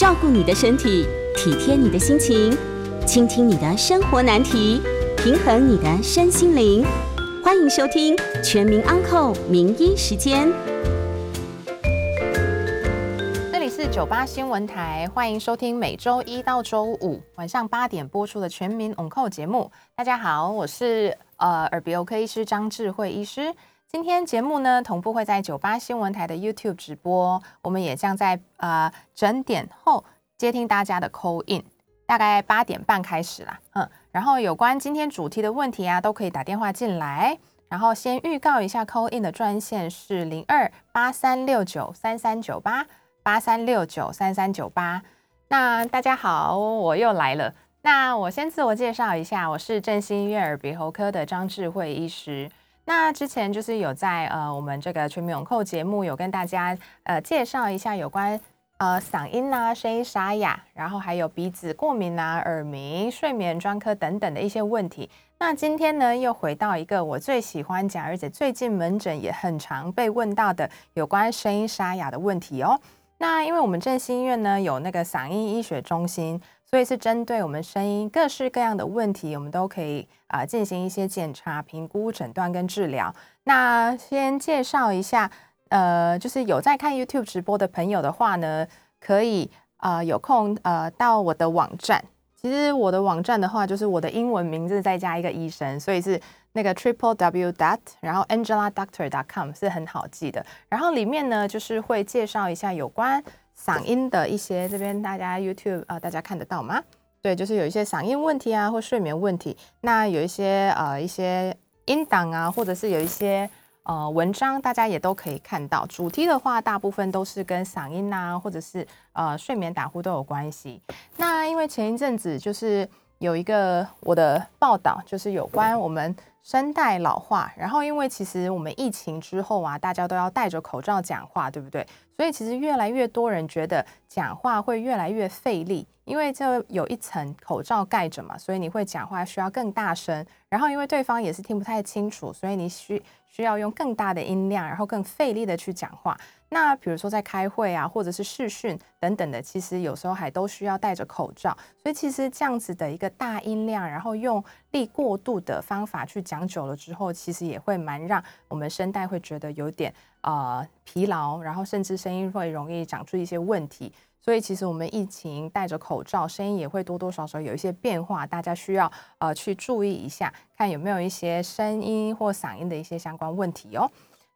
照顾你的身体，体贴你的心情，倾听你的生活难题，平衡你的身心灵。欢迎收听《全民安扣名医时间》。这里是九八新闻台，欢迎收听每周一到周五晚上八点播出的《全民安扣》节目。大家好，我是呃耳鼻喉科医师张智慧医师。今天节目呢，同步会在九八新闻台的 YouTube 直播，我们也将在呃整点后接听大家的 call in，大概八点半开始啦，嗯，然后有关今天主题的问题啊，都可以打电话进来，然后先预告一下 call in 的专线是零二八三六九三三九八八三六九三三九八。那大家好，我又来了。那我先自我介绍一下，我是振兴医院耳鼻喉科的张智慧医师。那之前就是有在呃我们这个全民永扣节目有跟大家呃介绍一下有关呃嗓音啊声音沙哑，然后还有鼻子过敏啊耳鸣、睡眠专科等等的一些问题。那今天呢又回到一个我最喜欢讲，而且最近门诊也很常被问到的有关声音沙哑的问题哦。那因为我们振兴医院呢有那个嗓音医学中心。所以是针对我们声音各式各样的问题，我们都可以啊进行一些检查、评估、诊断跟治疗。那先介绍一下，呃，就是有在看 YouTube 直播的朋友的话呢，可以啊有空呃到我的网站。其实我的网站的话，就是我的英文名字再加一个医生，所以是那个 Triple W dot 然后 Angela Doctor dot com 是很好记的。然后里面呢，就是会介绍一下有关。嗓音的一些，这边大家 YouTube 啊，大家看得到吗？对，就是有一些嗓音问题啊，或睡眠问题。那有一些呃一些音档啊，或者是有一些呃文章，大家也都可以看到。主题的话，大部分都是跟嗓音啊，或者是呃睡眠打呼都有关系。那因为前一阵子就是有一个我的报道，就是有关我们声带老化，然后因为其实我们疫情之后啊，大家都要戴着口罩讲话，对不对？所以其实越来越多人觉得讲话会越来越费力，因为这有一层口罩盖着嘛，所以你会讲话需要更大声，然后因为对方也是听不太清楚，所以你需需要用更大的音量，然后更费力的去讲话。那比如说在开会啊，或者是视讯等等的，其实有时候还都需要戴着口罩。所以其实这样子的一个大音量，然后用力过度的方法去讲久了之后，其实也会蛮让我们声带会觉得有点呃疲劳，然后甚至声音会容易长出一些问题。所以其实我们疫情戴着口罩，声音也会多多少少有一些变化，大家需要呃去注意一下，看有没有一些声音或嗓音的一些相关问题哦。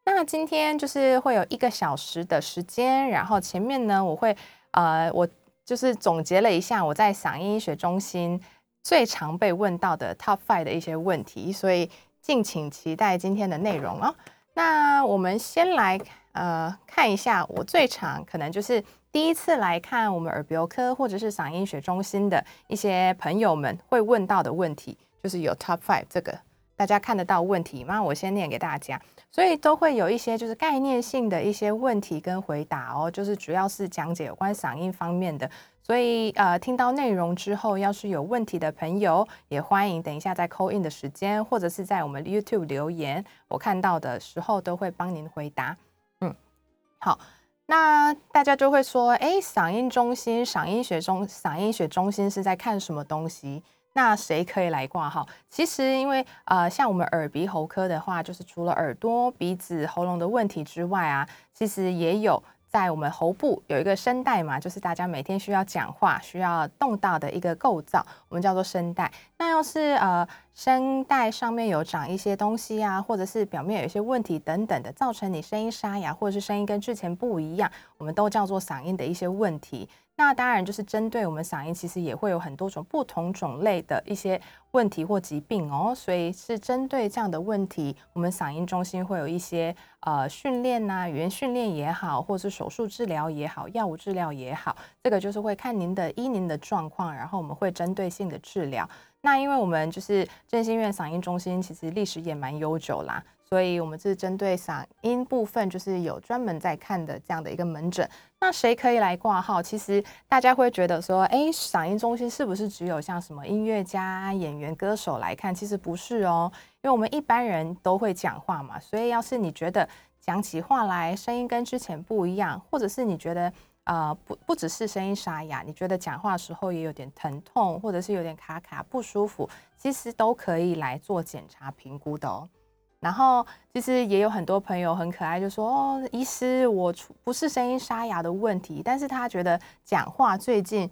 那今天就是会有一个小时的时间，然后前面呢，我会呃，我就是总结了一下我在嗓音医学中心最常被问到的 Top Five 的一些问题，所以敬请期待今天的内容哦。那我们先来呃看一下我最常可能就是第一次来看我们耳鼻喉科或者是嗓音学中心的一些朋友们会问到的问题，就是有 Top Five 这个大家看得到问题吗？我先念给大家。所以都会有一些就是概念性的一些问题跟回答哦，就是主要是讲解有关嗓音方面的。所以呃，听到内容之后，要是有问题的朋友，也欢迎等一下在 call in 的时间，或者是在我们 YouTube 留言，我看到的时候都会帮您回答。嗯，好，那大家就会说，哎，嗓音中心、嗓音学中、嗓音学中心是在看什么东西？那谁可以来挂号？其实，因为呃，像我们耳鼻喉科的话，就是除了耳朵、鼻子、喉咙的问题之外啊，其实也有在我们喉部有一个声带嘛，就是大家每天需要讲话、需要动到的一个构造，我们叫做声带。那要是呃声带上面有长一些东西啊，或者是表面有一些问题等等的，造成你声音沙哑，或者是声音跟之前不一样，我们都叫做嗓音的一些问题。那当然就是针对我们嗓音，其实也会有很多种不同种类的一些问题或疾病哦，所以是针对这样的问题，我们嗓音中心会有一些呃训练呐，语言训练也好，或是手术治疗也好，药物治疗也好，这个就是会看您的依您的状况，然后我们会针对性的治疗。那因为我们就是振兴院嗓音中心，其实历史也蛮悠久啦。所以，我们是针对嗓音部分，就是有专门在看的这样的一个门诊。那谁可以来挂号？其实大家会觉得说，哎，嗓音中心是不是只有像什么音乐家、演员、歌手来看？其实不是哦，因为我们一般人都会讲话嘛。所以，要是你觉得讲起话来声音跟之前不一样，或者是你觉得呃不不只是声音沙哑，你觉得讲话时候也有点疼痛，或者是有点卡卡不舒服，其实都可以来做检查评估的哦。然后其实也有很多朋友很可爱，就说哦，医师，我不是声音沙哑的问题，但是他觉得讲话最近，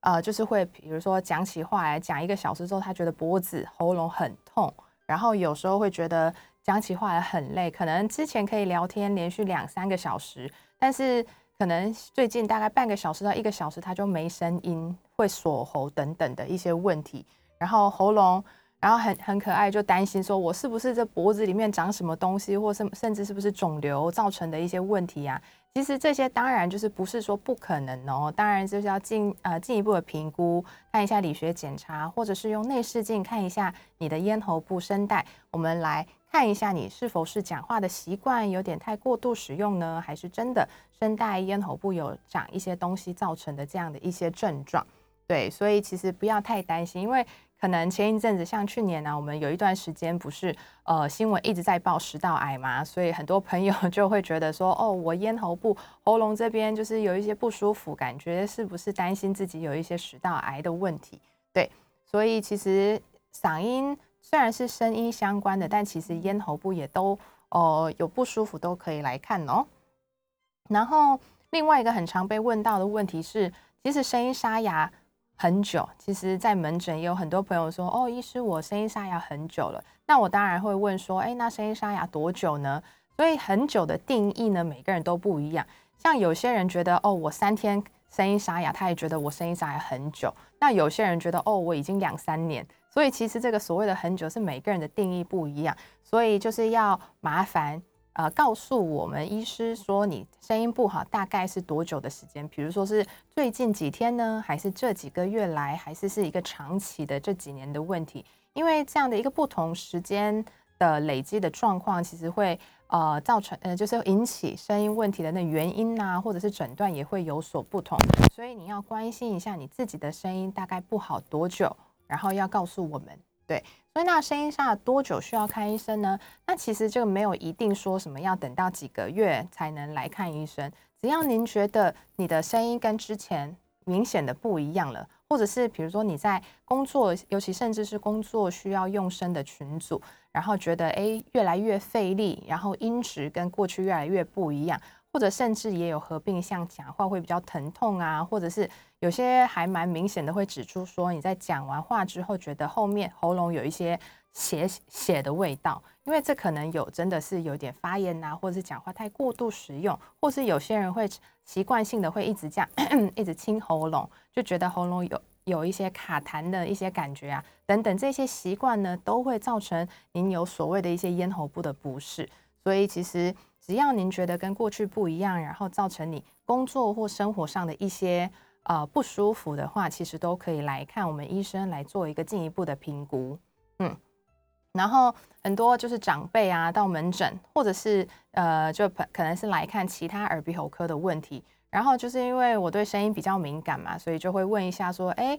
呃，就是会比如说讲起话来讲一个小时之后，他觉得脖子喉咙很痛，然后有时候会觉得讲起话来很累，可能之前可以聊天连续两三个小时，但是可能最近大概半个小时到一个小时他就没声音，会锁喉等等的一些问题，然后喉咙。然后很很可爱，就担心说我是不是这脖子里面长什么东西，或甚甚至是不是肿瘤造成的一些问题啊？其实这些当然就是不是说不可能哦，当然就是要进呃进一步的评估，看一下理学检查，或者是用内视镜看一下你的咽喉部声带，我们来看一下你是否是讲话的习惯有点太过度使用呢，还是真的声带咽喉部有长一些东西造成的这样的一些症状？对，所以其实不要太担心，因为。可能前一阵子，像去年呢，我们有一段时间不是呃新闻一直在报食道癌嘛，所以很多朋友就会觉得说，哦，我咽喉部、喉咙这边就是有一些不舒服，感觉是不是担心自己有一些食道癌的问题？对，所以其实嗓音虽然是声音相关的，但其实咽喉部也都哦有不舒服都可以来看哦。然后另外一个很常被问到的问题是，其实声音沙哑。很久，其实，在门诊也有很多朋友说：“哦，医师，我声音沙哑很久了。”那我当然会问说：“哎，那声音沙哑多久呢？”所以很久的定义呢，每个人都不一样。像有些人觉得：“哦，我三天声音沙哑，他也觉得我声音沙哑很久。”那有些人觉得：“哦，我已经两三年。”所以其实这个所谓的很久是每个人的定义不一样，所以就是要麻烦。呃，告诉我们医师说你声音不好，大概是多久的时间？比如说是最近几天呢，还是这几个月来，还是是一个长期的这几年的问题？因为这样的一个不同时间的累积的状况，其实会呃造成呃就是引起声音问题的那原因呐，或者是诊断也会有所不同。所以你要关心一下你自己的声音大概不好多久，然后要告诉我们。对，所以那声音沙多久需要看医生呢？那其实这个没有一定说什么要等到几个月才能来看医生，只要您觉得你的声音跟之前明显的不一样了，或者是比如说你在工作，尤其甚至是工作需要用声的群组，然后觉得哎越来越费力，然后音质跟过去越来越不一样。或者甚至也有合并，像讲话会比较疼痛啊，或者是有些还蛮明显的，会指出说你在讲完话之后，觉得后面喉咙有一些血血的味道，因为这可能有真的是有点发炎呐，或者是讲话太过度使用，或是有些人会习惯性的会一直这样 一直清喉咙，就觉得喉咙有有一些卡痰的一些感觉啊，等等这些习惯呢，都会造成您有所谓的一些咽喉部的不适，所以其实。只要您觉得跟过去不一样，然后造成你工作或生活上的一些呃不舒服的话，其实都可以来看我们医生来做一个进一步的评估。嗯，然后很多就是长辈啊到门诊，或者是呃就可能是来看其他耳鼻喉科的问题，然后就是因为我对声音比较敏感嘛，所以就会问一下说，哎，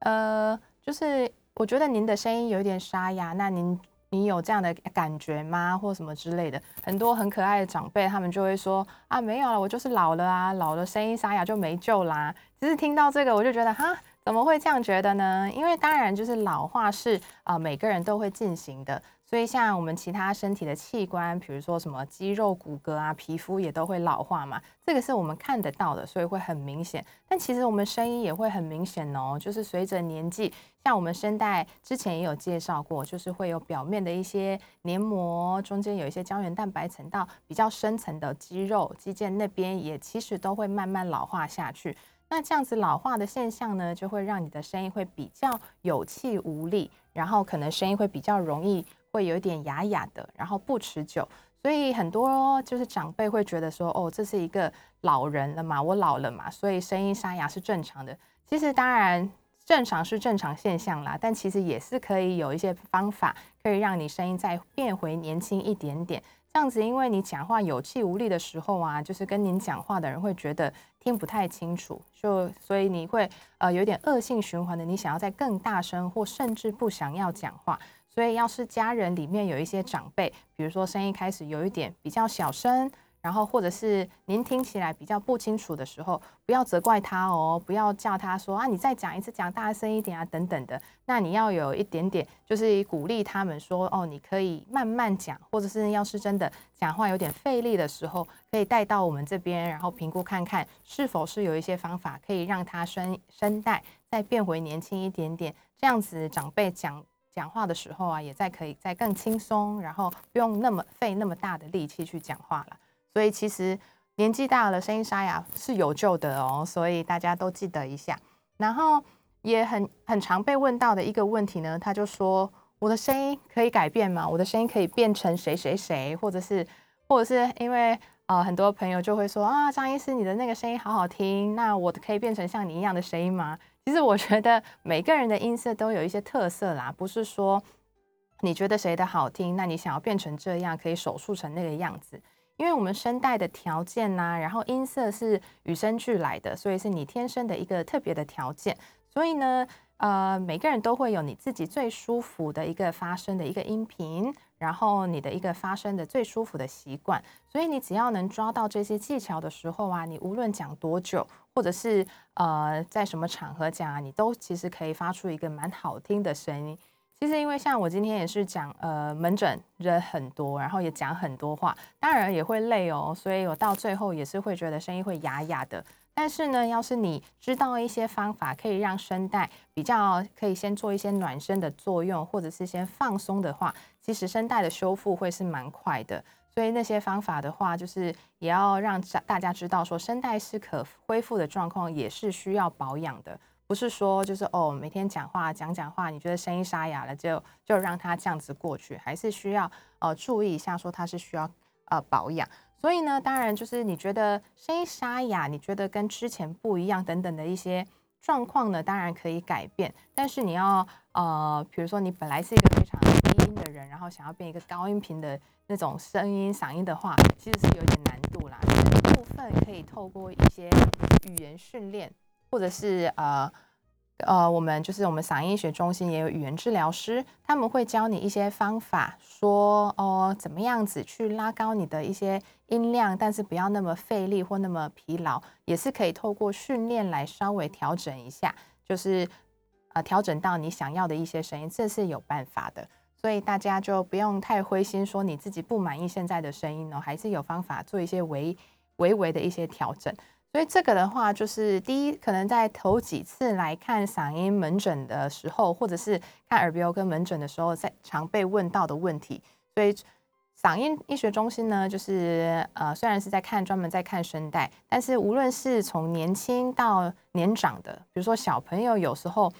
呃，就是我觉得您的声音有点沙哑，那您。你有这样的感觉吗？或什么之类的，很多很可爱的长辈，他们就会说啊，没有了，我就是老了啊，老了声音沙哑就没救啦。其实听到这个，我就觉得哈，怎么会这样觉得呢？因为当然就是老化是啊，每个人都会进行的。所以，像我们其他身体的器官，比如说什么肌肉、骨骼啊、皮肤也都会老化嘛，这个是我们看得到的，所以会很明显。但其实我们声音也会很明显哦，就是随着年纪，像我们声带之前也有介绍过，就是会有表面的一些黏膜，中间有一些胶原蛋白层到比较深层的肌肉、肌腱那边，也其实都会慢慢老化下去。那这样子老化的现象呢，就会让你的声音会比较有气无力，然后可能声音会比较容易。会有点哑哑的，然后不持久，所以很多就是长辈会觉得说，哦，这是一个老人了嘛，我老了嘛，所以声音沙哑是正常的。其实当然正常是正常现象啦，但其实也是可以有一些方法可以让你声音再变回年轻一点点。这样子，因为你讲话有气无力的时候啊，就是跟您讲话的人会觉得听不太清楚，就所以你会呃有点恶性循环的，你想要再更大声，或甚至不想要讲话。所以，要是家人里面有一些长辈，比如说声音开始有一点比较小声，然后或者是您听起来比较不清楚的时候，不要责怪他哦，不要叫他说啊，你再讲一次，讲大声一点啊，等等的。那你要有一点点，就是鼓励他们说哦，你可以慢慢讲，或者是要是真的讲话有点费力的时候，可以带到我们这边，然后评估看看是否是有一些方法可以让他声声带再变回年轻一点点，这样子长辈讲。讲话的时候啊，也在可以再更轻松，然后不用那么费那么大的力气去讲话了。所以其实年纪大了，声音沙哑是有救的哦。所以大家都记得一下。然后也很很常被问到的一个问题呢，他就说：我的声音可以改变吗？我的声音可以变成谁谁谁，或者是或者是因为呃很多朋友就会说啊，张医师你的那个声音好好听，那我可以变成像你一样的声音吗？其实我觉得每个人的音色都有一些特色啦，不是说你觉得谁的好听，那你想要变成这样，可以手术成那个样子。因为我们声带的条件呐，然后音色是与生俱来的，所以是你天生的一个特别的条件。所以呢，呃，每个人都会有你自己最舒服的一个发声的一个音频，然后你的一个发声的最舒服的习惯。所以你只要能抓到这些技巧的时候啊，你无论讲多久。或者是呃，在什么场合讲啊，你都其实可以发出一个蛮好听的声音。其实因为像我今天也是讲呃门诊人很多，然后也讲很多话，当然也会累哦，所以我到最后也是会觉得声音会哑哑的。但是呢，要是你知道一些方法，可以让声带比较可以先做一些暖身的作用，或者是先放松的话，其实声带的修复会是蛮快的。所以那些方法的话，就是也要让大家知道，说声带是可恢复的状况，也是需要保养的，不是说就是哦每天讲话讲讲话，你觉得声音沙哑了，就就让它这样子过去，还是需要呃注意一下，说它是需要呃保养。所以呢，当然就是你觉得声音沙哑，你觉得跟之前不一样等等的一些状况呢，当然可以改变，但是你要呃，比如说你本来是一个非常人，然后想要变一个高音频的。那种声音嗓音的话，其实是有点难度啦。部分可以透过一些语言训练，或者是呃呃，我们就是我们嗓音学中心也有语言治疗师，他们会教你一些方法，说哦怎么样子去拉高你的一些音量，但是不要那么费力或那么疲劳，也是可以透过训练来稍微调整一下，就是呃调整到你想要的一些声音，这是有办法的。所以大家就不用太灰心，说你自己不满意现在的声音哦，还是有方法做一些微微微的一些调整。所以这个的话，就是第一，可能在头几次来看嗓音门诊的时候，或者是看耳鼻喉科门诊的时候，在常被问到的问题。所以嗓音医学中心呢，就是呃，虽然是在看专门在看声带，但是无论是从年轻到年长的，比如说小朋友，有时候。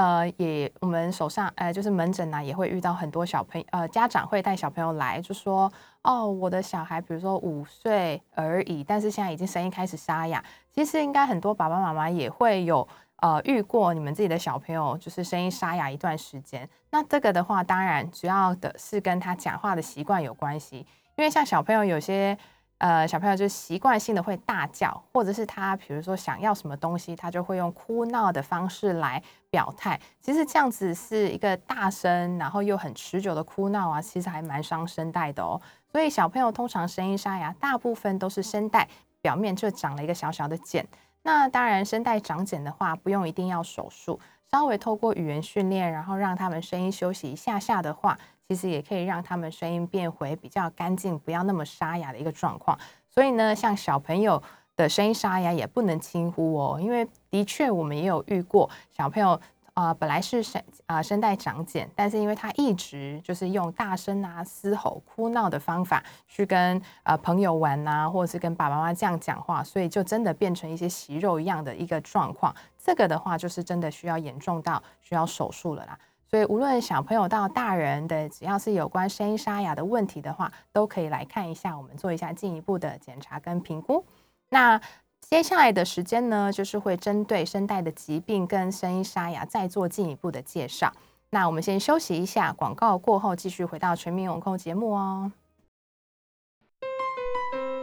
呃，也我们手上，呃，就是门诊呢，也会遇到很多小朋友，呃，家长会带小朋友来，就说，哦，我的小孩，比如说五岁而已，但是现在已经声音开始沙哑。其实应该很多爸爸妈妈也会有，呃，遇过你们自己的小朋友就是声音沙哑一段时间。那这个的话，当然主要的是跟他讲话的习惯有关系，因为像小朋友有些。呃，小朋友就习惯性的会大叫，或者是他比如说想要什么东西，他就会用哭闹的方式来表态。其实这样子是一个大声，然后又很持久的哭闹啊，其实还蛮伤声带的哦。所以小朋友通常声音沙哑，大部分都是声带表面就长了一个小小的茧。那当然，声带长茧的话，不用一定要手术，稍微透过语言训练，然后让他们声音休息一下下的话。其实也可以让他们声音变回比较干净，不要那么沙哑的一个状况。所以呢，像小朋友的声音沙哑也不能轻忽哦，因为的确我们也有遇过小朋友啊，本来是声啊声带长茧，但是因为他一直就是用大声啊、嘶吼、哭闹的方法去跟呃朋友玩呐，或者是跟爸爸妈妈这样讲话，所以就真的变成一些息肉一样的一个状况。这个的话，就是真的需要严重到需要手术了啦。所以，无论小朋友到大人的，只要是有关声音沙哑的问题的话，都可以来看一下，我们做一下进一步的检查跟评估。那接下来的时间呢，就是会针对声带的疾病跟声音沙哑再做进一步的介绍。那我们先休息一下，广告过后继续回到全民永控节目哦。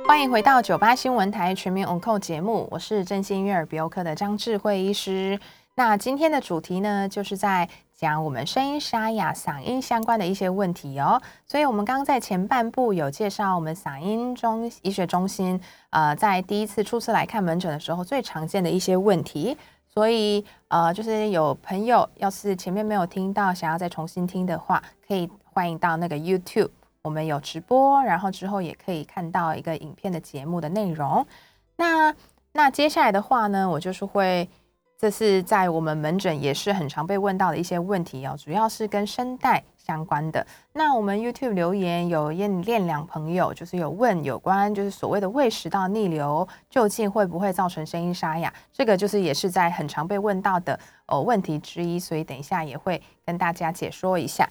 欢迎回到九八新闻台全民永控节目，我是振兴悦耳鼻喉科的张智慧医师。那今天的主题呢，就是在讲我们声音沙哑、嗓音相关的一些问题哦。所以，我们刚刚在前半部有介绍我们嗓音中医学中心，呃，在第一次初次来看门诊的时候，最常见的一些问题。所以，呃，就是有朋友要是前面没有听到，想要再重新听的话，可以欢迎到那个 YouTube，我们有直播，然后之后也可以看到一个影片的节目的内容。那那接下来的话呢，我就是会。这是在我们门诊也是很常被问到的一些问题哦，主要是跟声带相关的。那我们 YouTube 留言有练练两朋友，就是有问有关就是所谓的胃食道逆流究竟会不会造成声音沙哑？这个就是也是在很常被问到的哦问题之一，所以等一下也会跟大家解说一下。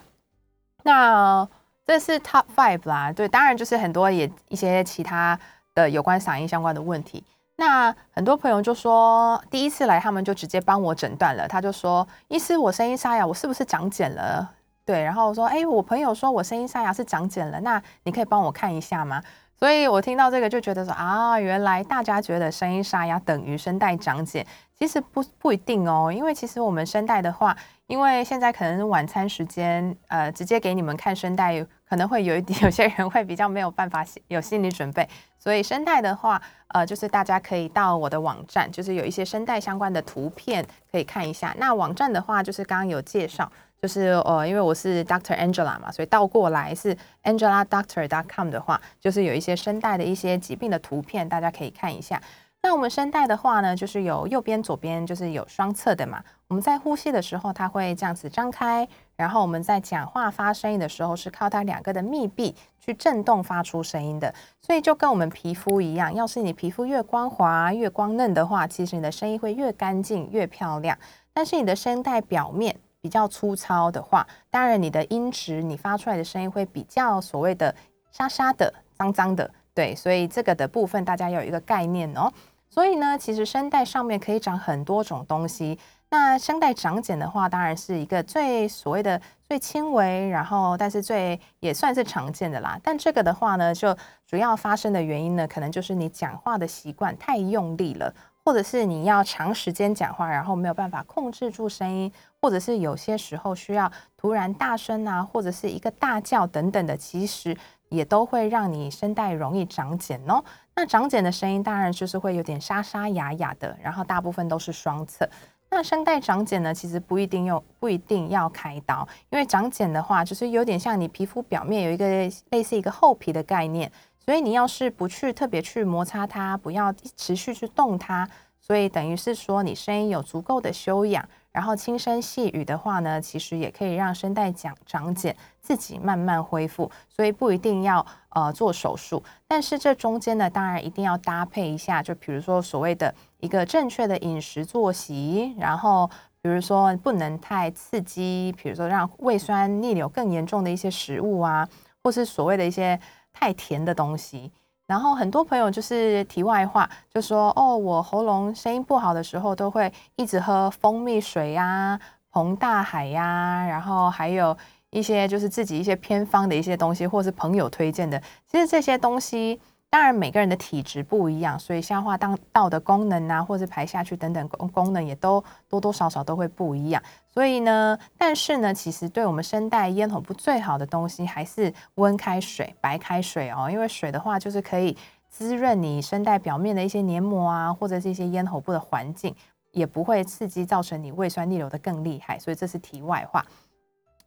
那这是 Top Five 啦，对，当然就是很多也一些其他的有关嗓音相关的问题。那很多朋友就说，第一次来他们就直接帮我诊断了。他就说：“医师，我声音沙哑，我是不是长茧了？”对，然后我说：“哎，我朋友说我声音沙哑是长茧了，那你可以帮我看一下吗？”所以我听到这个就觉得说：“啊，原来大家觉得声音沙哑等于声带长茧，其实不不一定哦。因为其实我们声带的话，因为现在可能是晚餐时间，呃，直接给你们看声带，可能会有一点，有些人会比较没有办法有心理准备。所以声带的话。”呃，就是大家可以到我的网站，就是有一些声带相关的图片可以看一下。那网站的话，就是刚刚有介绍，就是呃，因为我是 Doctor Angela 嘛，所以倒过来是 Angela Doctor dot com 的话，就是有一些声带的一些疾病的图片，大家可以看一下。那我们声带的话呢，就是有右边、左边，就是有双侧的嘛。我们在呼吸的时候，它会这样子张开，然后我们在讲话发声音的时候，是靠它两个的密闭去震动发出声音的。所以就跟我们皮肤一样，要是你皮肤越光滑、越光嫩的话，其实你的声音会越干净、越漂亮。但是你的声带表面比较粗糙的话，当然你的音质，你发出来的声音会比较所谓的沙沙的、脏脏的。对，所以这个的部分大家要有一个概念哦。所以呢，其实声带上面可以长很多种东西。那声带长茧的话，当然是一个最所谓的最轻微，然后但是最也算是常见的啦。但这个的话呢，就主要发生的原因呢，可能就是你讲话的习惯太用力了，或者是你要长时间讲话，然后没有办法控制住声音，或者是有些时候需要突然大声啊，或者是一个大叫等等的，其实也都会让你声带容易长茧哦。那长茧的声音当然就是会有点沙沙哑哑的，然后大部分都是双侧。那声带长茧呢，其实不一定用，不一定要开刀，因为长茧的话，就是有点像你皮肤表面有一个类似一个厚皮的概念，所以你要是不去特别去摩擦它，不要持续去动它，所以等于是说你声音有足够的修养。然后轻声细语的话呢，其实也可以让声带长长茧，自己慢慢恢复，所以不一定要呃做手术。但是这中间呢，当然一定要搭配一下，就比如说所谓的一个正确的饮食作息，然后比如说不能太刺激，比如说让胃酸逆流更严重的一些食物啊，或是所谓的一些太甜的东西。然后很多朋友就是题外话，就说哦，我喉咙声音不好的时候，都会一直喝蜂蜜水呀、红大海呀，然后还有一些就是自己一些偏方的一些东西，或是朋友推荐的。其实这些东西。当然，每个人的体质不一样，所以消化当道的功能啊，或者排下去等等功功能，也都多多少少都会不一样。所以呢，但是呢，其实对我们声带咽喉部最好的东西，还是温开水、白开水哦。因为水的话，就是可以滋润你声带表面的一些黏膜啊，或者是一些咽喉部的环境，也不会刺激造成你胃酸逆流的更厉害。所以这是题外话。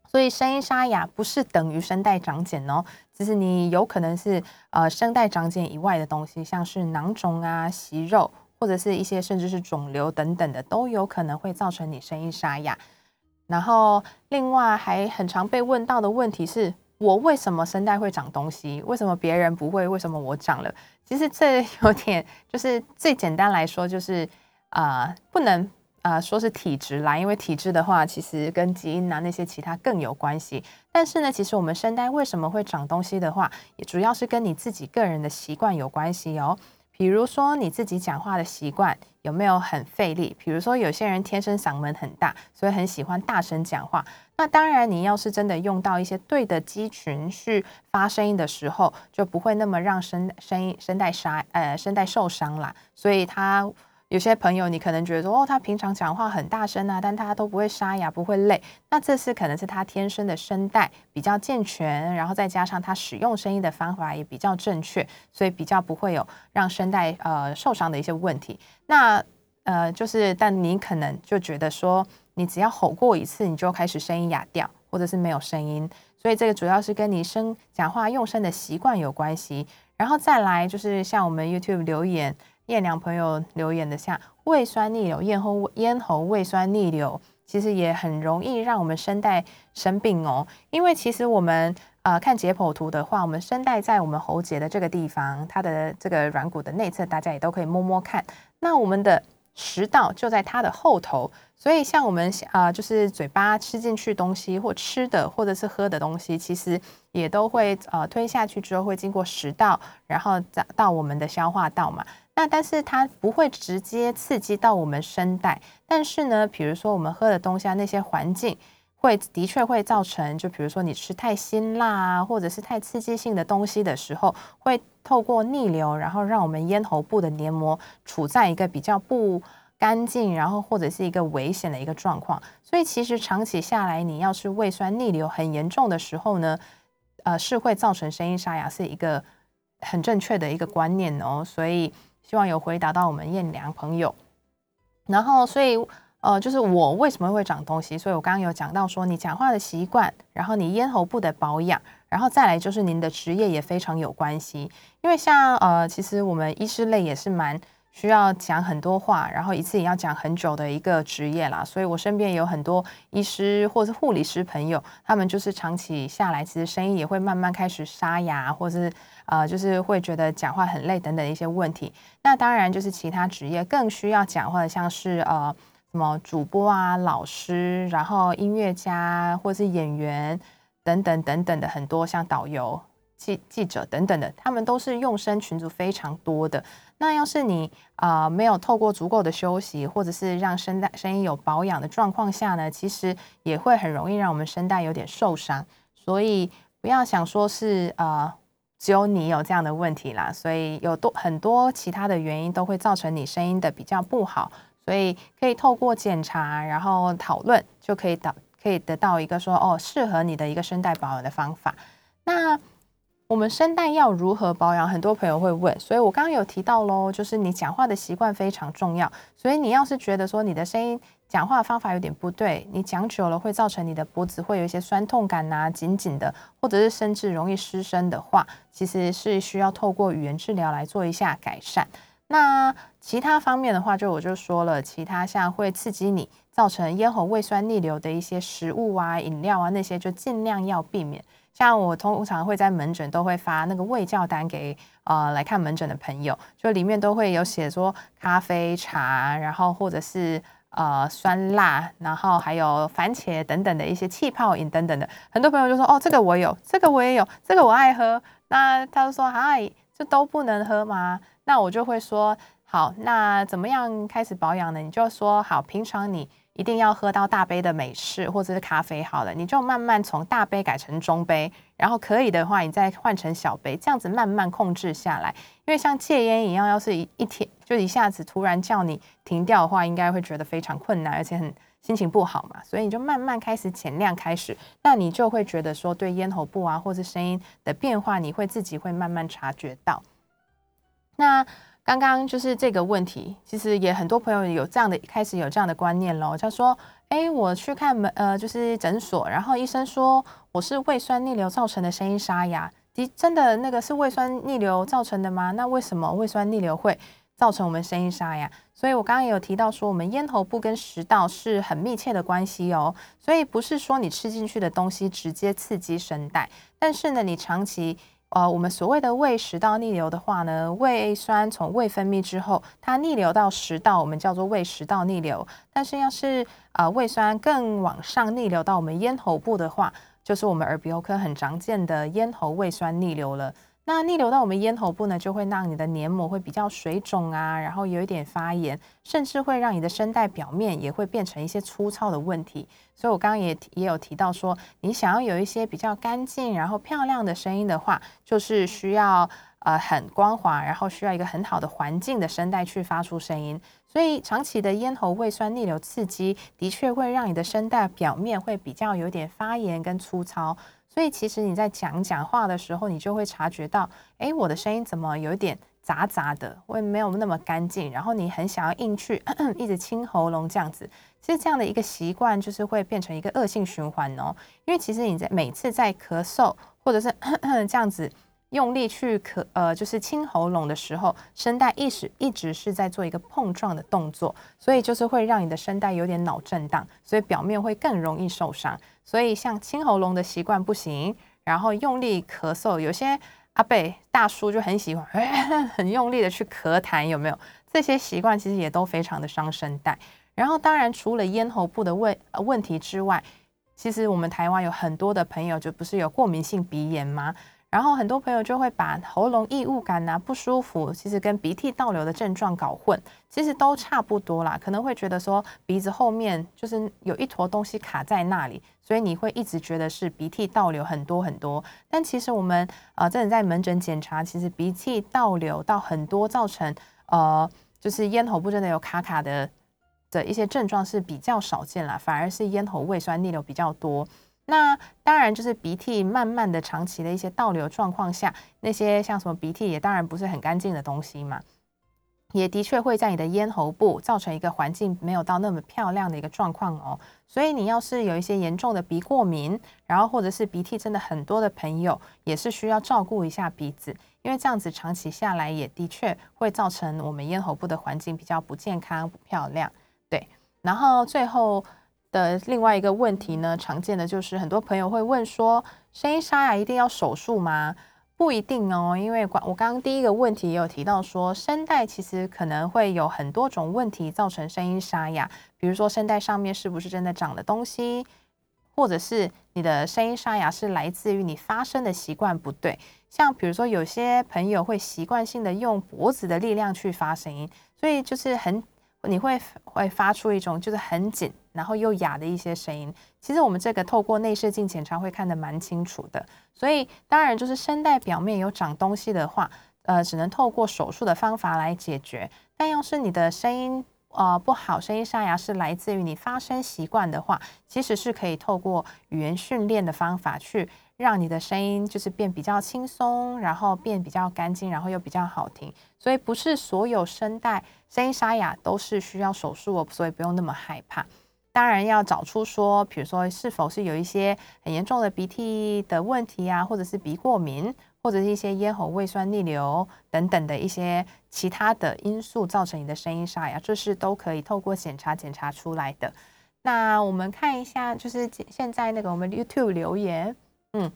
所以声音沙哑不是等于声带长茧哦，就是你有可能是呃声带长茧以外的东西，像是囊肿啊、息肉，或者是一些甚至是肿瘤等等的，都有可能会造成你声音沙哑。然后另外还很常被问到的问题是，我为什么声带会长东西？为什么别人不会？为什么我长了？其实这有点就是最简单来说，就是啊不能。啊，说是体质啦，因为体质的话，其实跟基因啊那些其他更有关系。但是呢，其实我们声带为什么会长东西的话，也主要是跟你自己个人的习惯有关系哦。比如说你自己讲话的习惯有没有很费力？比如说有些人天生嗓门很大，所以很喜欢大声讲话。那当然，你要是真的用到一些对的肌群去发声音的时候，就不会那么让声声音声带沙呃声带受伤啦。所以它。有些朋友，你可能觉得说，哦，他平常讲话很大声啊，但他都不会沙哑，不会累。那这是可能是他天生的声带比较健全，然后再加上他使用声音的方法也比较正确，所以比较不会有让声带呃受伤的一些问题。那呃，就是但你可能就觉得说，你只要吼过一次，你就开始声音哑掉，或者是没有声音。所以这个主要是跟你声讲话用声的习惯有关系。然后再来就是像我们 YouTube 留言。燕良朋友留言的，像胃酸逆流、咽喉咽喉胃酸逆流，其实也很容易让我们声带生病哦。因为其实我们呃看解剖图的话，我们声带在我们喉结的这个地方，它的这个软骨的内侧，大家也都可以摸摸看。那我们的食道就在它的后头，所以像我们啊，就是嘴巴吃进去东西或吃的或者是喝的东西，其实也都会呃吞下去之后会经过食道，然后到我们的消化道嘛。那但是它不会直接刺激到我们声带，但是呢，比如说我们喝的东西啊，那些环境会的确会造成，就比如说你吃太辛辣啊，或者是太刺激性的东西的时候，会透过逆流，然后让我们咽喉部的黏膜处在一个比较不干净，然后或者是一个危险的一个状况。所以其实长期下来，你要是胃酸逆流很严重的时候呢，呃，是会造成声音沙哑，是一个很正确的一个观念哦。所以。希望有回答到我们燕良朋友，然后所以呃，就是我为什么会长东西？所以我刚刚有讲到说，你讲话的习惯，然后你咽喉部的保养，然后再来就是您的职业也非常有关系。因为像呃，其实我们医师类也是蛮。需要讲很多话，然后一次也要讲很久的一个职业啦，所以我身边有很多医师或者护理师朋友，他们就是长期下来，其实声音也会慢慢开始沙哑，或是呃，就是会觉得讲话很累等等一些问题。那当然就是其他职业更需要讲话的，像是呃什么主播啊、老师，然后音乐家或是演员等等等等的很多，像导游。记记者等等的，他们都是用声群组非常多的。那要是你啊没有透过足够的休息，或者是让声带声音有保养的状况下呢，其实也会很容易让我们声带有点受伤。所以不要想说是呃只有你有这样的问题啦，所以有多很多其他的原因都会造成你声音的比较不好。所以可以透过检查，然后讨论，就可以导可以得到一个说哦适合你的一个声带保养的方法。那我们声带要如何保养？很多朋友会问，所以我刚刚有提到喽，就是你讲话的习惯非常重要。所以你要是觉得说你的声音讲话方法有点不对，你讲久了会造成你的脖子会有一些酸痛感呐，紧紧的，或者是甚至容易失声的话，其实是需要透过语言治疗来做一下改善。那其他方面的话，就我就说了，其他像会刺激你造成咽喉胃酸逆流的一些食物啊、饮料啊那些，就尽量要避免。像我通常会在门诊都会发那个胃教单给呃来看门诊的朋友，就里面都会有写说咖啡、茶，然后或者是呃酸辣，然后还有番茄等等的一些气泡饮等等的。很多朋友就说哦，这个我有，这个我也有，这个我爱喝。那他就说嗨，这都不能喝吗？那我就会说好，那怎么样开始保养呢？你就说好，平常你。一定要喝到大杯的美式或者是咖啡好了，你就慢慢从大杯改成中杯，然后可以的话，你再换成小杯，这样子慢慢控制下来。因为像戒烟一样，要是一一天就一下子突然叫你停掉的话，应该会觉得非常困难，而且很心情不好嘛。所以你就慢慢开始减量开始，那你就会觉得说对咽喉部啊，或是声音的变化，你会自己会慢慢察觉到。那。刚刚就是这个问题，其实也很多朋友有这样的开始有这样的观念喽。他说：“哎，我去看门呃，就是诊所，然后医生说我是胃酸逆流造成的声音沙哑。的真的那个是胃酸逆流造成的吗？那为什么胃酸逆流会造成我们声音沙哑？所以我刚刚也有提到说，我们咽喉部跟食道是很密切的关系哦。所以不是说你吃进去的东西直接刺激声带，但是呢，你长期。呃，我们所谓的胃食道逆流的话呢，胃酸从胃分泌之后，它逆流到食道，我们叫做胃食道逆流。但是要是呃胃酸更往上逆流到我们咽喉部的话，就是我们耳鼻喉科很常见的咽喉胃酸逆流了。那逆流到我们咽喉部呢，就会让你的黏膜会比较水肿啊，然后有一点发炎，甚至会让你的声带表面也会变成一些粗糙的问题。所以我刚刚也也有提到说，你想要有一些比较干净然后漂亮的声音的话，就是需要呃很光滑，然后需要一个很好的环境的声带去发出声音。所以长期的咽喉胃酸逆流刺激，的确会让你的声带表面会比较有点发炎跟粗糙。所以其实你在讲讲话的时候，你就会察觉到，哎，我的声音怎么有一点杂杂的，会没有那么干净。然后你很想要硬去 一直清喉咙这样子，其实这样的一个习惯就是会变成一个恶性循环哦。因为其实你在每次在咳嗽或者是 这样子。用力去咳，呃，就是清喉咙的时候，声带一直一直是在做一个碰撞的动作，所以就是会让你的声带有点脑震荡，所以表面会更容易受伤。所以像清喉咙的习惯不行，然后用力咳嗽，有些阿贝大叔就很喜欢很用力的去咳痰，有没有？这些习惯其实也都非常的伤声带。然后当然除了咽喉部的问问题之外，其实我们台湾有很多的朋友就不是有过敏性鼻炎吗？然后很多朋友就会把喉咙异物感呐、不舒服，其实跟鼻涕倒流的症状搞混，其实都差不多啦。可能会觉得说鼻子后面就是有一坨东西卡在那里，所以你会一直觉得是鼻涕倒流很多很多。但其实我们呃真的在门诊检查，其实鼻涕倒流到很多，造成呃就是咽喉部真的有卡卡的的一些症状是比较少见啦，反而是咽喉胃酸逆流比较多。那当然就是鼻涕慢慢的长期的一些倒流状况下，那些像什么鼻涕也当然不是很干净的东西嘛，也的确会在你的咽喉部造成一个环境没有到那么漂亮的一个状况哦。所以你要是有一些严重的鼻过敏，然后或者是鼻涕真的很多的朋友，也是需要照顾一下鼻子，因为这样子长期下来也的确会造成我们咽喉部的环境比较不健康、不漂亮。对，然后最后。的另外一个问题呢，常见的就是很多朋友会问说，声音沙哑一定要手术吗？不一定哦，因为管我刚刚第一个问题也有提到说，声带其实可能会有很多种问题造成声音沙哑，比如说声带上面是不是真的长了东西，或者是你的声音沙哑是来自于你发声的习惯不对，像比如说有些朋友会习惯性的用脖子的力量去发声音，所以就是很。你会会发出一种就是很紧，然后又哑的一些声音。其实我们这个透过内视镜检查会看得蛮清楚的。所以当然就是声带表面有长东西的话，呃，只能透过手术的方法来解决。但要是你的声音呃不好，声音沙哑是来自于你发声习惯的话，其实是可以透过语言训练的方法去。让你的声音就是变比较轻松，然后变比较干净，然后又比较好听。所以不是所有声带声音沙哑都是需要手术哦，所以不用那么害怕。当然要找出说，比如说是否是有一些很严重的鼻涕的问题啊，或者是鼻过敏，或者是一些咽喉胃酸逆流等等的一些其他的因素造成你的声音沙哑，这是都可以透过检查检查出来的。那我们看一下，就是现在那个我们 YouTube 留言。嗯，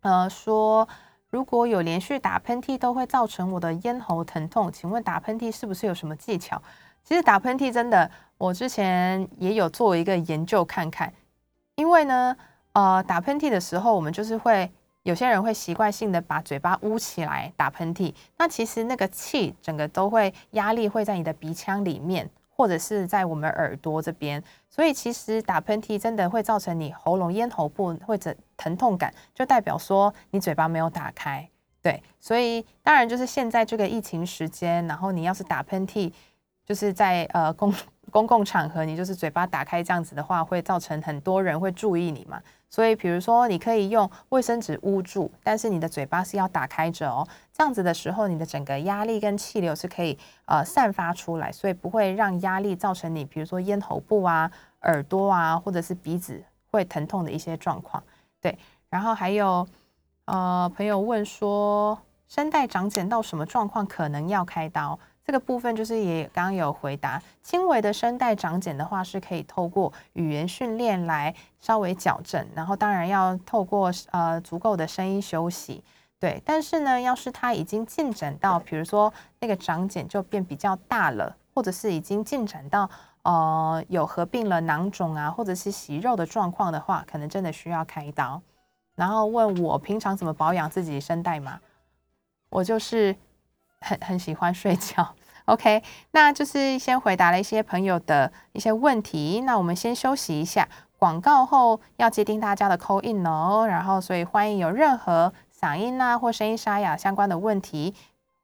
呃，说如果有连续打喷嚏，都会造成我的咽喉疼痛。请问打喷嚏是不是有什么技巧？其实打喷嚏真的，我之前也有做一个研究看看。因为呢，呃，打喷嚏的时候，我们就是会有些人会习惯性的把嘴巴捂起来打喷嚏，那其实那个气整个都会压力会在你的鼻腔里面。或者是在我们耳朵这边，所以其实打喷嚏真的会造成你喉咙咽喉部或者疼痛感，就代表说你嘴巴没有打开。对，所以当然就是现在这个疫情时间，然后你要是打喷嚏，就是在呃公公共场合，你就是嘴巴打开这样子的话，会造成很多人会注意你嘛。所以，比如说，你可以用卫生纸捂住，但是你的嘴巴是要打开着哦。这样子的时候，你的整个压力跟气流是可以呃散发出来，所以不会让压力造成你，比如说咽喉部啊、耳朵啊，或者是鼻子会疼痛的一些状况。对，然后还有呃朋友问说，声带长茧到什么状况可能要开刀？这个部分就是也刚刚有回答，轻微的声带长茧的话是可以透过语言训练来稍微矫正，然后当然要透过呃足够的声音休息，对。但是呢，要是它已经进展到，比如说那个长茧就变比较大了，或者是已经进展到呃有合并了囊肿啊，或者是息肉的状况的话，可能真的需要开刀。然后问我平常怎么保养自己声带吗？我就是。很很喜欢睡觉，OK，那就是先回答了一些朋友的一些问题。那我们先休息一下，广告后要接听大家的 call in 哦。然后，所以欢迎有任何嗓音啊或声音沙哑相关的问题，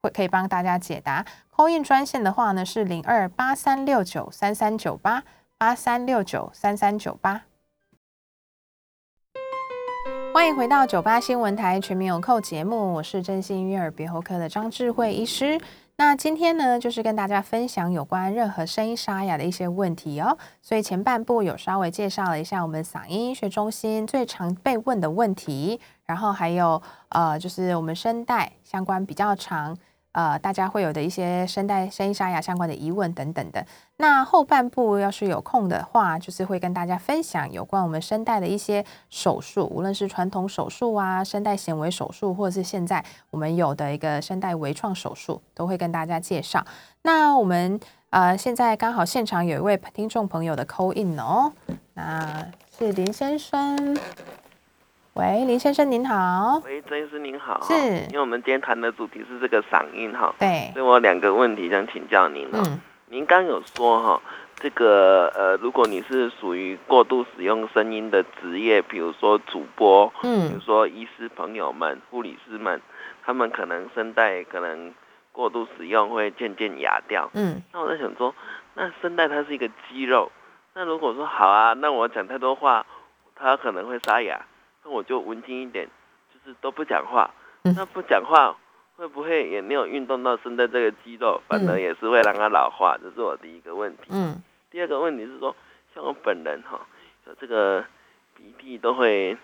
会可以帮大家解答。扣印专线的话呢是零二八三六九三三九八八三六九三三九八。欢迎回到九八新闻台全民有扣节目，我是真心悦耳鼻喉科的张智慧医师。那今天呢，就是跟大家分享有关任何声音沙哑的一些问题哦。所以前半部有稍微介绍了一下我们嗓音医学中心最常被问的问题，然后还有呃，就是我们声带相关比较长。呃，大家会有的一些声带声音沙哑相关的疑问等等的。那后半部要是有空的话，就是会跟大家分享有关我们声带的一些手术，无论是传统手术啊、声带显微手术，或者是现在我们有的一个声带微创手术，都会跟大家介绍。那我们呃，现在刚好现场有一位听众朋友的 call in 哦，那是林先生。喂，林先生您好。喂，曾医师您好。是，因为我们今天谈的主题是这个嗓音哈。对。所以我两个问题想请教您了。嗯。您刚有说哈，这个呃，如果你是属于过度使用声音的职业，比如说主播，嗯，比如说医师朋友们、护理师们，他们可能声带可能过度使用会渐渐哑掉。嗯。那我在想说，那声带它是一个肌肉，那如果说好啊，那我讲太多话，它可能会沙哑。那我就文静一点，就是都不讲话。那不讲话会不会也没有运动到声带这个肌肉，反而也是会让它老化？这是我第一个问题。嗯。第二个问题是说，像我本人哈，有这个鼻涕都会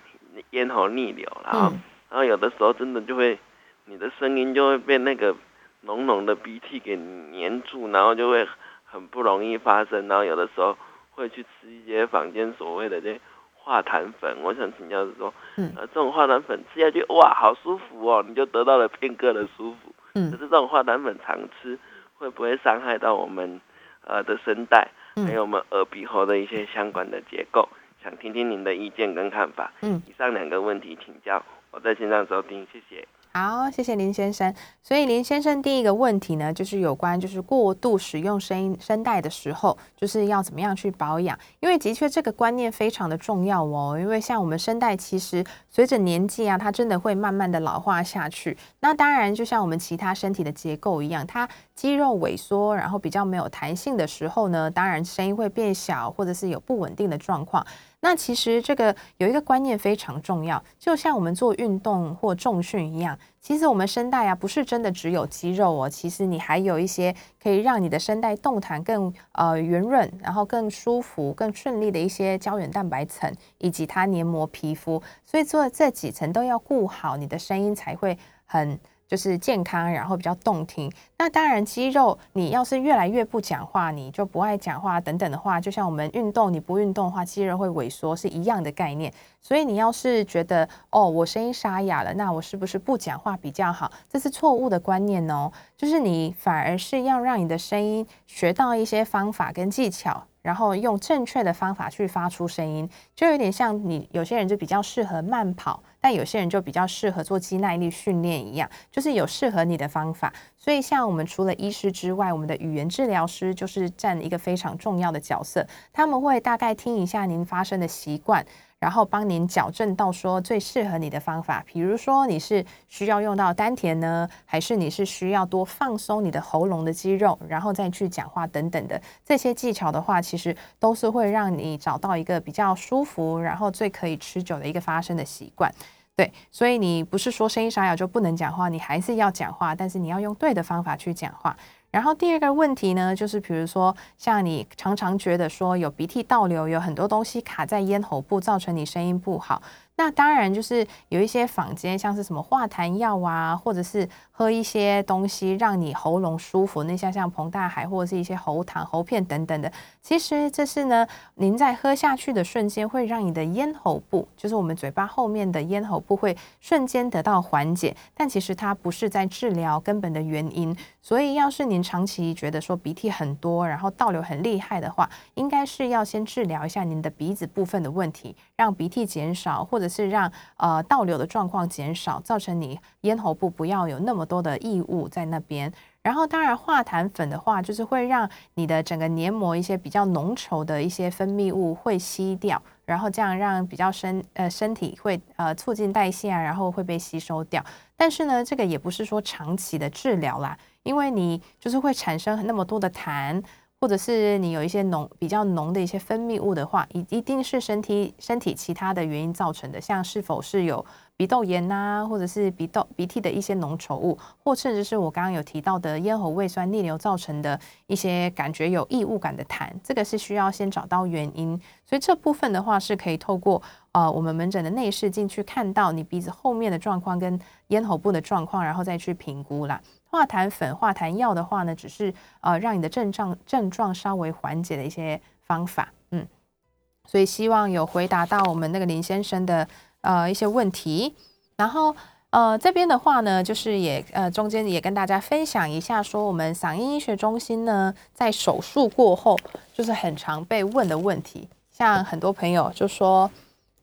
咽喉逆流，然后然后有的时候真的就会，你的声音就会被那个浓浓的鼻涕给黏住，然后就会很不容易发声。然后有的时候会去吃一些坊间所谓的这。化痰粉，我想请教是说，呃，这种化痰粉吃下去，哇，好舒服哦，你就得到了片刻的舒服。嗯，可是这种化痰粉常吃，会不会伤害到我们呃的声带，还有我们耳鼻喉的一些相关的结构？想听听您的意见跟看法。嗯，以上两个问题请教，我在线上收听，谢谢。好，谢谢林先生。所以林先生第一个问题呢，就是有关就是过度使用声音声带的时候，就是要怎么样去保养？因为的确这个观念非常的重要哦。因为像我们声带，其实随着年纪啊，它真的会慢慢的老化下去。那当然，就像我们其他身体的结构一样，它肌肉萎缩，然后比较没有弹性的时候呢，当然声音会变小，或者是有不稳定的状况。那其实这个有一个观念非常重要，就像我们做运动或重训一样，其实我们声带啊不是真的只有肌肉哦，其实你还有一些可以让你的声带动弹更呃圆润，然后更舒服、更顺利的一些胶原蛋白层以及它黏膜皮肤，所以做这几层都要顾好，你的声音才会很。就是健康，然后比较动听。那当然，肌肉你要是越来越不讲话，你就不爱讲话等等的话，就像我们运动，你不运动的话，肌肉会萎缩，是一样的概念。所以你要是觉得哦，我声音沙哑了，那我是不是不讲话比较好？这是错误的观念哦。就是你反而是要让你的声音学到一些方法跟技巧。然后用正确的方法去发出声音，就有点像你有些人就比较适合慢跑，但有些人就比较适合做肌耐力训练一样，就是有适合你的方法。所以像我们除了医师之外，我们的语言治疗师就是占一个非常重要的角色，他们会大概听一下您发声的习惯。然后帮您矫正到说最适合你的方法，比如说你是需要用到丹田呢，还是你是需要多放松你的喉咙的肌肉，然后再去讲话等等的这些技巧的话，其实都是会让你找到一个比较舒服，然后最可以持久的一个发声的习惯。对，所以你不是说声音沙哑就不能讲话，你还是要讲话，但是你要用对的方法去讲话。然后第二个问题呢，就是比如说，像你常常觉得说有鼻涕倒流，有很多东西卡在咽喉部，造成你声音不好。那当然就是有一些坊间，像是什么化痰药啊，或者是喝一些东西让你喉咙舒服，那像像彭大海或者是一些喉糖、喉片等等的。其实这是呢，您在喝下去的瞬间，会让你的咽喉部，就是我们嘴巴后面的咽喉部，会瞬间得到缓解。但其实它不是在治疗根本的原因。所以要是您长期觉得说鼻涕很多，然后倒流很厉害的话，应该是要先治疗一下您的鼻子部分的问题，让鼻涕减少，或者是让呃倒流的状况减少，造成你咽喉部不要有那么多的异物在那边。然后当然化痰粉的话，就是会让你的整个黏膜一些比较浓稠的一些分泌物会吸掉，然后这样让比较身呃身体会呃促进代谢啊，然后会被吸收掉。但是呢，这个也不是说长期的治疗啦，因为你就是会产生那么多的痰。或者是你有一些浓比较浓的一些分泌物的话，一一定是身体身体其他的原因造成的，像是否是有鼻窦炎呐，或者是鼻窦鼻涕的一些浓稠物，或甚至是我刚刚有提到的咽喉胃酸逆流造成的一些感觉有异物感的痰，这个是需要先找到原因。所以这部分的话是可以透过呃我们门诊的内视镜去看到你鼻子后面的状况跟咽喉部的状况，然后再去评估啦。化痰粉、化痰药的话呢，只是呃让你的症状症状稍微缓解的一些方法，嗯，所以希望有回答到我们那个林先生的呃一些问题。然后呃这边的话呢，就是也呃中间也跟大家分享一下，说我们嗓音医学中心呢，在手术过后就是很常被问的问题，像很多朋友就说，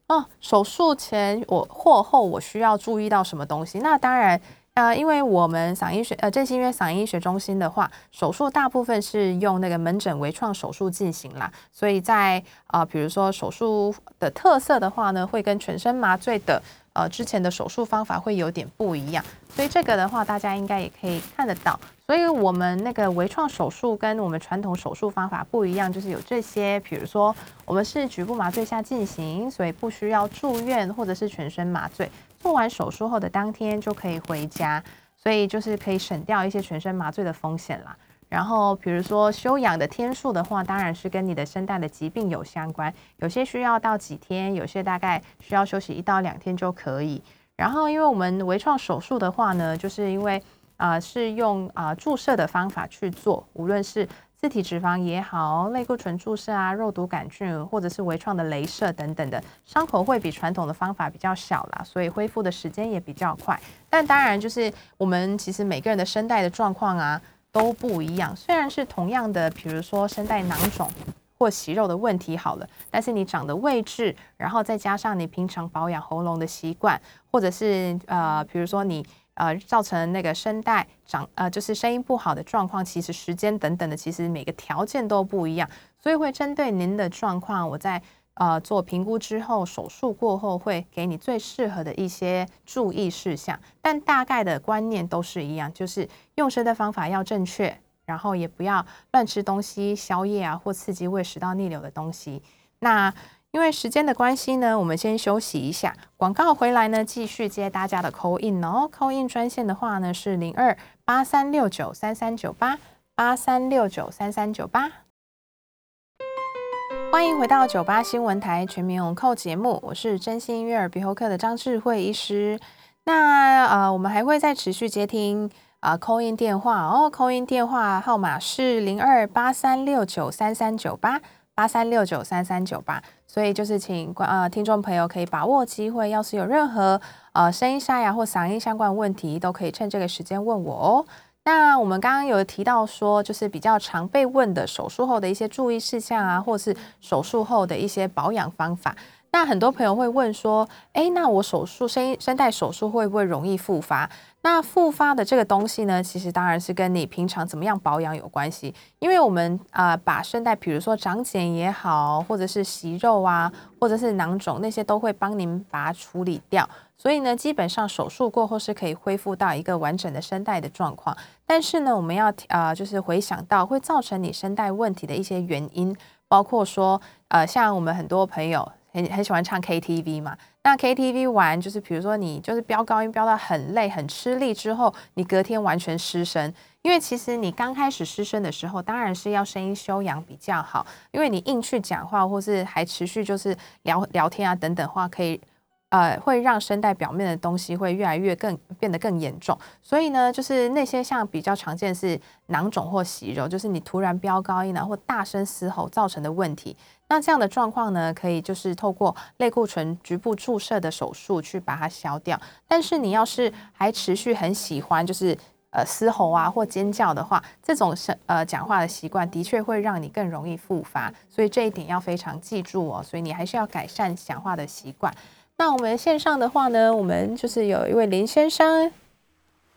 哦，手术前我或后我需要注意到什么东西？那当然。呃，因为我们嗓音学呃振兴约嗓音医学中心的话，手术大部分是用那个门诊微创手术进行啦，所以在啊，比如说手术的特色的话呢，会跟全身麻醉的呃之前的手术方法会有点不一样，所以这个的话大家应该也可以看得到。所以我们那个微创手术跟我们传统手术方法不一样，就是有这些，比如说我们是局部麻醉下进行，所以不需要住院或者是全身麻醉。做完手术后的当天就可以回家，所以就是可以省掉一些全身麻醉的风险啦。然后，比如说休养的天数的话，当然是跟你的声带的疾病有相关，有些需要到几天，有些大概需要休息一到两天就可以。然后，因为我们微创手术的话呢，就是因为啊是用啊注射的方法去做，无论是。自体脂肪也好，类固醇注射啊，肉毒杆菌，或者是微创的镭射等等的，伤口会比传统的方法比较小啦，所以恢复的时间也比较快。但当然，就是我们其实每个人的声带的状况啊都不一样。虽然是同样的，比如说声带囊肿或息肉的问题好了，但是你长的位置，然后再加上你平常保养喉咙的习惯，或者是呃，比如说你。呃，造成那个声带长呃，就是声音不好的状况，其实时间等等的，其实每个条件都不一样，所以会针对您的状况，我在呃做评估之后，手术过后会给你最适合的一些注意事项，但大概的观念都是一样，就是用声的方法要正确，然后也不要乱吃东西、宵夜啊或刺激胃食道逆流的东西。那因为时间的关系呢，我们先休息一下。广告回来呢，继续接大家的 call in 哦。call in 专线的话呢是零二八三六九三三九八八三六九三三九八。欢迎回到九八新闻台全民永扣节目，我是真心悦耳鼻喉科的张智慧医师。那呃，我们还会再持续接听啊 call in 电话哦。call in 电话号码是零二八三六九三三九八八三六九三三九八。所以就是请观呃听众朋友可以把握机会，要是有任何呃声音沙哑或嗓音相关问题，都可以趁这个时间问我哦。那我们刚刚有提到说，就是比较常被问的手术后的一些注意事项啊，或是手术后的一些保养方法。那很多朋友会问说，哎，那我手术声音声带手术会不会容易复发？那复发的这个东西呢，其实当然是跟你平常怎么样保养有关系。因为我们啊，把声带，比如说长茧也好，或者是息肉啊，或者是囊肿那些，都会帮您把它处理掉。所以呢，基本上手术过后是可以恢复到一个完整的声带的状况。但是呢，我们要啊，就是回想到会造成你声带问题的一些原因，包括说，呃，像我们很多朋友。很很喜欢唱 KTV 嘛？那 KTV 玩就是，比如说你就是飙高音飙到很累、很吃力之后，你隔天完全失声。因为其实你刚开始失声的时候，当然是要声音修养比较好。因为你硬去讲话，或是还持续就是聊聊天啊等等话，可以。呃，会让声带表面的东西会越来越更变得更严重，所以呢，就是那些像比较常见是囊肿或息肉，就是你突然飙高音啊或大声嘶吼造成的问题。那这样的状况呢，可以就是透过类固醇局部注射的手术去把它消掉。但是你要是还持续很喜欢就是呃嘶吼啊或尖叫的话，这种声呃讲话的习惯的确会让你更容易复发，所以这一点要非常记住哦。所以你还是要改善讲话的习惯。那我们线上的话呢，我们就是有一位林先生，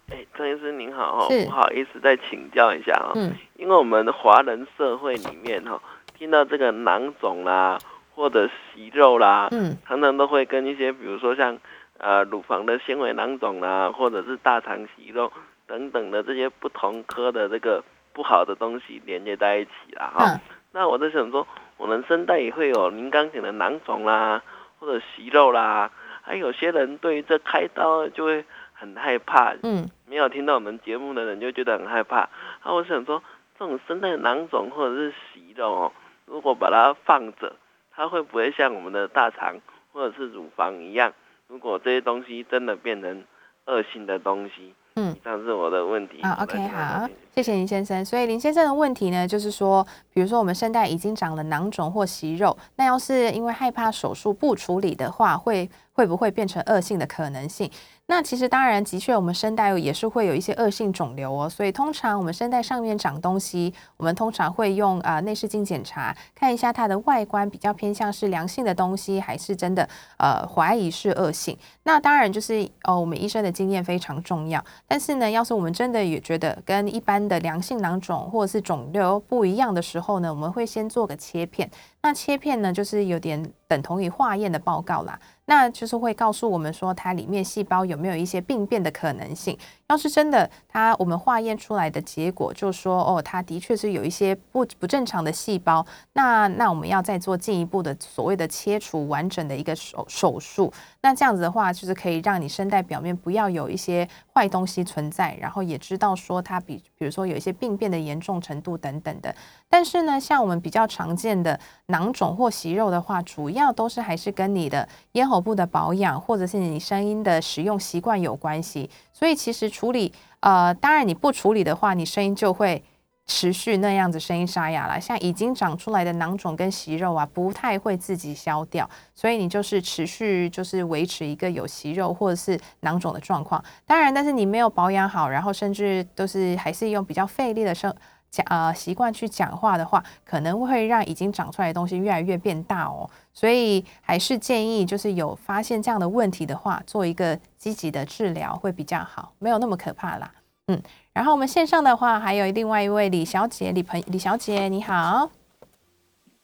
哎，张医师您好哦，不好意思再请教一下哦，嗯，因为我们的华人社会里面哈，听到这个囊肿啦，或者息肉啦，嗯，常常都会跟一些比如说像呃乳房的纤维囊肿啦，或者是大肠息肉等等的这些不同科的这个不好的东西连接在一起啦哈。那我在想说，我们声带也会有您刚讲的囊肿啦，或者息肉啦，还有些人对于这开刀就会。很害怕，嗯，没有听到我们节目的人就觉得很害怕。那，我想说，这种声带囊肿或者是息肉哦，如果把它放着，它会不会像我们的大肠或者是乳房一样？如果这些东西真的变成恶性的东西？嗯，这是我的问题啊。OK，好，谢谢林先生。所以林先生的问题呢，就是说，比如说我们声带已经长了囊肿或息肉，那要是因为害怕手术不处理的话，会会不会变成恶性的可能性？那其实当然，的确，我们声带也是会有一些恶性肿瘤哦。所以通常我们声带上面长东西，我们通常会用啊内视镜检查，看一下它的外观比较偏向是良性的东西，还是真的呃怀疑是恶性。那当然就是哦，我们医生的经验非常重要。但是呢，要是我们真的也觉得跟一般的良性囊肿或者是肿瘤不一样的时候呢，我们会先做个切片。那切片呢，就是有点等同于化验的报告啦。那就是会告诉我们说，它里面细胞有没有一些病变的可能性。要是真的，它我们化验出来的结果就说，哦，它的确是有一些不不正常的细胞。那那我们要再做进一步的所谓的切除完整的一个手手术。那这样子的话，就是可以让你声带表面不要有一些坏东西存在，然后也知道说它比比如说有一些病变的严重程度等等的。但是呢，像我们比较常见的囊肿或息肉的话，主要都是还是跟你的咽喉部的保养，或者是你声音的使用习惯有关系。所以其实处理，呃，当然你不处理的话，你声音就会持续那样子，声音沙哑了。像已经长出来的囊肿跟息肉啊，不太会自己消掉，所以你就是持续就是维持一个有息肉或者是囊肿的状况。当然，但是你没有保养好，然后甚至都是还是用比较费力的声。讲呃习惯去讲话的话，可能会让已经长出来的东西越来越变大哦。所以还是建议，就是有发现这样的问题的话，做一个积极的治疗会比较好，没有那么可怕啦。嗯，然后我们线上的话，还有另外一位李小姐，李朋李小姐你好。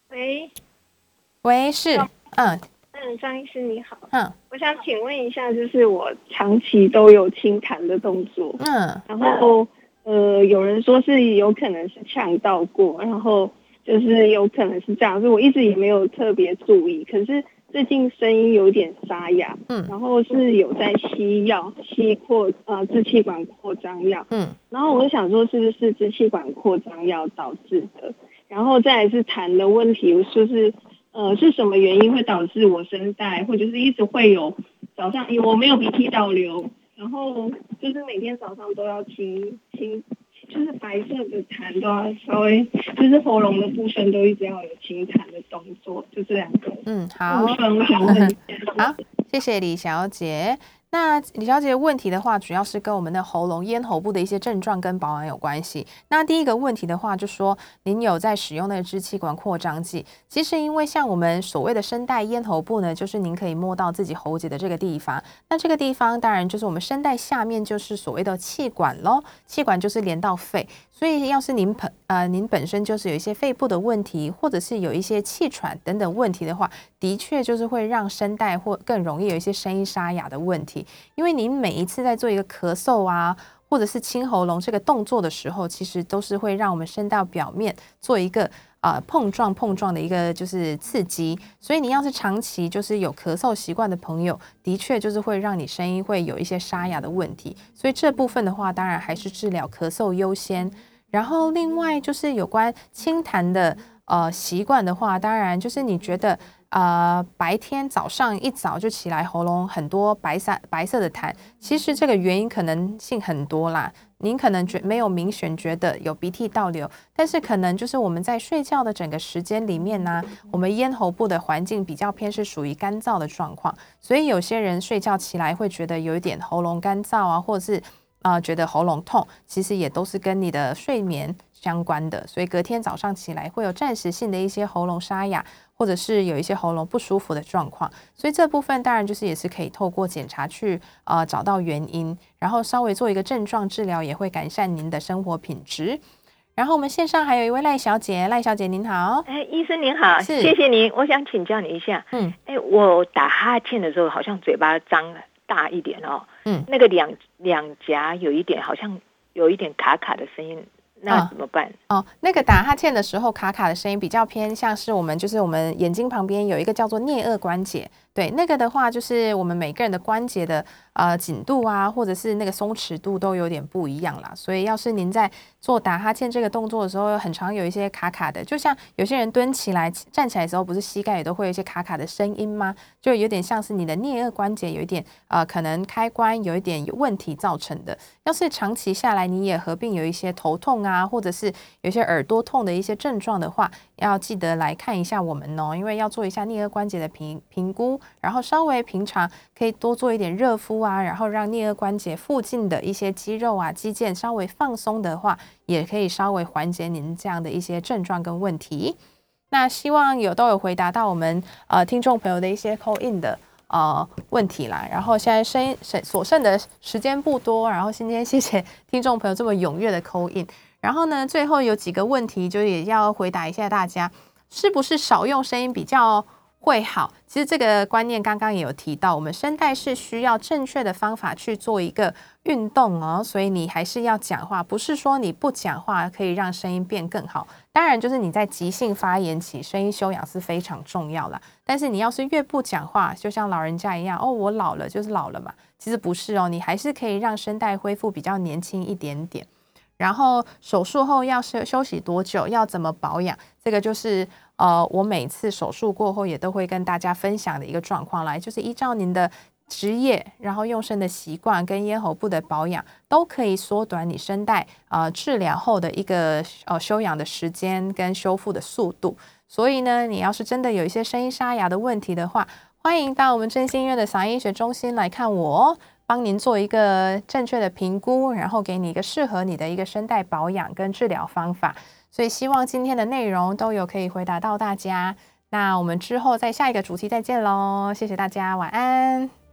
喂，喂是嗯嗯张医师你好嗯，我想请问一下，就是我长期都有清痰的动作嗯，然后。呃，有人说是有可能是呛到过，然后就是有可能是这样，所以我一直也没有特别注意。可是最近声音有点沙哑，嗯，然后是有在吸药，吸扩呃支气管扩张药，嗯，然后我就想说是不是支气管扩张药导致的，然后再是痰的问题，就是呃是什么原因会导致我声带或者是一直会有早上我没有鼻涕倒流。然后就是每天早上都要清清，就是白色的痰都要稍微，就是喉咙的部分都一直要有清痰的动作，就这两个。嗯，好。好，谢谢李小姐。那李小姐问题的话，主要是跟我们的喉咙、咽喉部的一些症状跟保养有关系。那第一个问题的话，就说您有在使用那个支气管扩张剂。其实因为像我们所谓的声带咽喉部呢，就是您可以摸到自己喉结的这个地方。那这个地方当然就是我们声带下面就是所谓的气管喽，气管就是连到肺。所以，要是您本呃您本身就是有一些肺部的问题，或者是有一些气喘等等问题的话，的确就是会让声带或更容易有一些声音沙哑的问题。因为您每一次在做一个咳嗽啊，或者是清喉咙这个动作的时候，其实都是会让我们声道表面做一个。啊，碰撞碰撞的一个就是刺激，所以你要是长期就是有咳嗽习惯的朋友，的确就是会让你声音会有一些沙哑的问题。所以这部分的话，当然还是治疗咳嗽优先。然后另外就是有关清痰的呃习惯的话，当然就是你觉得。呃，白天早上一早就起来，喉咙很多白色白色的痰，其实这个原因可能性很多啦。您可能觉没有明显觉得有鼻涕倒流，但是可能就是我们在睡觉的整个时间里面呢，我们咽喉部的环境比较偏是属于干燥的状况，所以有些人睡觉起来会觉得有一点喉咙干燥啊，或者是啊觉得喉咙痛，其实也都是跟你的睡眠相关的，所以隔天早上起来会有暂时性的一些喉咙沙哑，或者是有一些喉咙不舒服的状况。所以这部分当然就是也是可以透过检查去呃找到原因，然后稍微做一个症状治疗，也会改善您的生活品质。然后我们线上还有一位赖小姐，赖小姐您好，哎，医生您好，谢谢您，我想请教你一下，嗯，哎，我打哈欠的时候好像嘴巴张大一点哦，嗯，那个两两颊有一点好像有一点卡卡的声音。那怎么办？哦，那个打哈欠的时候卡卡的声音比较偏向是我们就是我们眼睛旁边有一个叫做颞颌关节，对，那个的话就是我们每个人的关节的呃紧度啊，或者是那个松弛度都有点不一样啦。所以要是您在做打哈欠这个动作的时候，很常有一些卡卡的，就像有些人蹲起来站起来的时候，不是膝盖也都会有一些卡卡的声音吗？就有点像是你的颞颌关节有一点呃可能开关有一点问题造成的。要是长期下来你也合并有一些头痛。啊，或者是有些耳朵痛的一些症状的话，要记得来看一下我们哦，因为要做一下颞颌关节的评评估，然后稍微平常可以多做一点热敷啊，然后让颞颌关节附近的一些肌肉啊、肌腱稍微放松的话，也可以稍微缓解您这样的一些症状跟问题。那希望有都有回答到我们呃听众朋友的一些 call in 的。呃，问题啦。然后现在声剩所剩的时间不多，然后今天谢谢听众朋友这么踊跃的扣印。然后呢，最后有几个问题，就也要回答一下大家，是不是少用声音比较？会好，其实这个观念刚刚也有提到，我们声带是需要正确的方法去做一个运动哦，所以你还是要讲话，不是说你不讲话可以让声音变更好。当然，就是你在急性发言期，声音修养是非常重要的。但是你要是越不讲话，就像老人家一样，哦，我老了就是老了嘛，其实不是哦，你还是可以让声带恢复比较年轻一点点。然后手术后要休休息多久，要怎么保养，这个就是。呃，我每次手术过后也都会跟大家分享的一个状况来，就是依照您的职业，然后用声的习惯跟咽喉部的保养，都可以缩短你声带呃治疗后的一个呃休养的时间跟修复的速度。所以呢，你要是真的有一些声音沙哑的问题的话，欢迎到我们真心医院的嗓音医学中心来看我，帮您做一个正确的评估，然后给你一个适合你的一个声带保养跟治疗方法。所以希望今天的内容都有可以回答到大家。那我们之后在下一个主题再见喽，谢谢大家，晚安。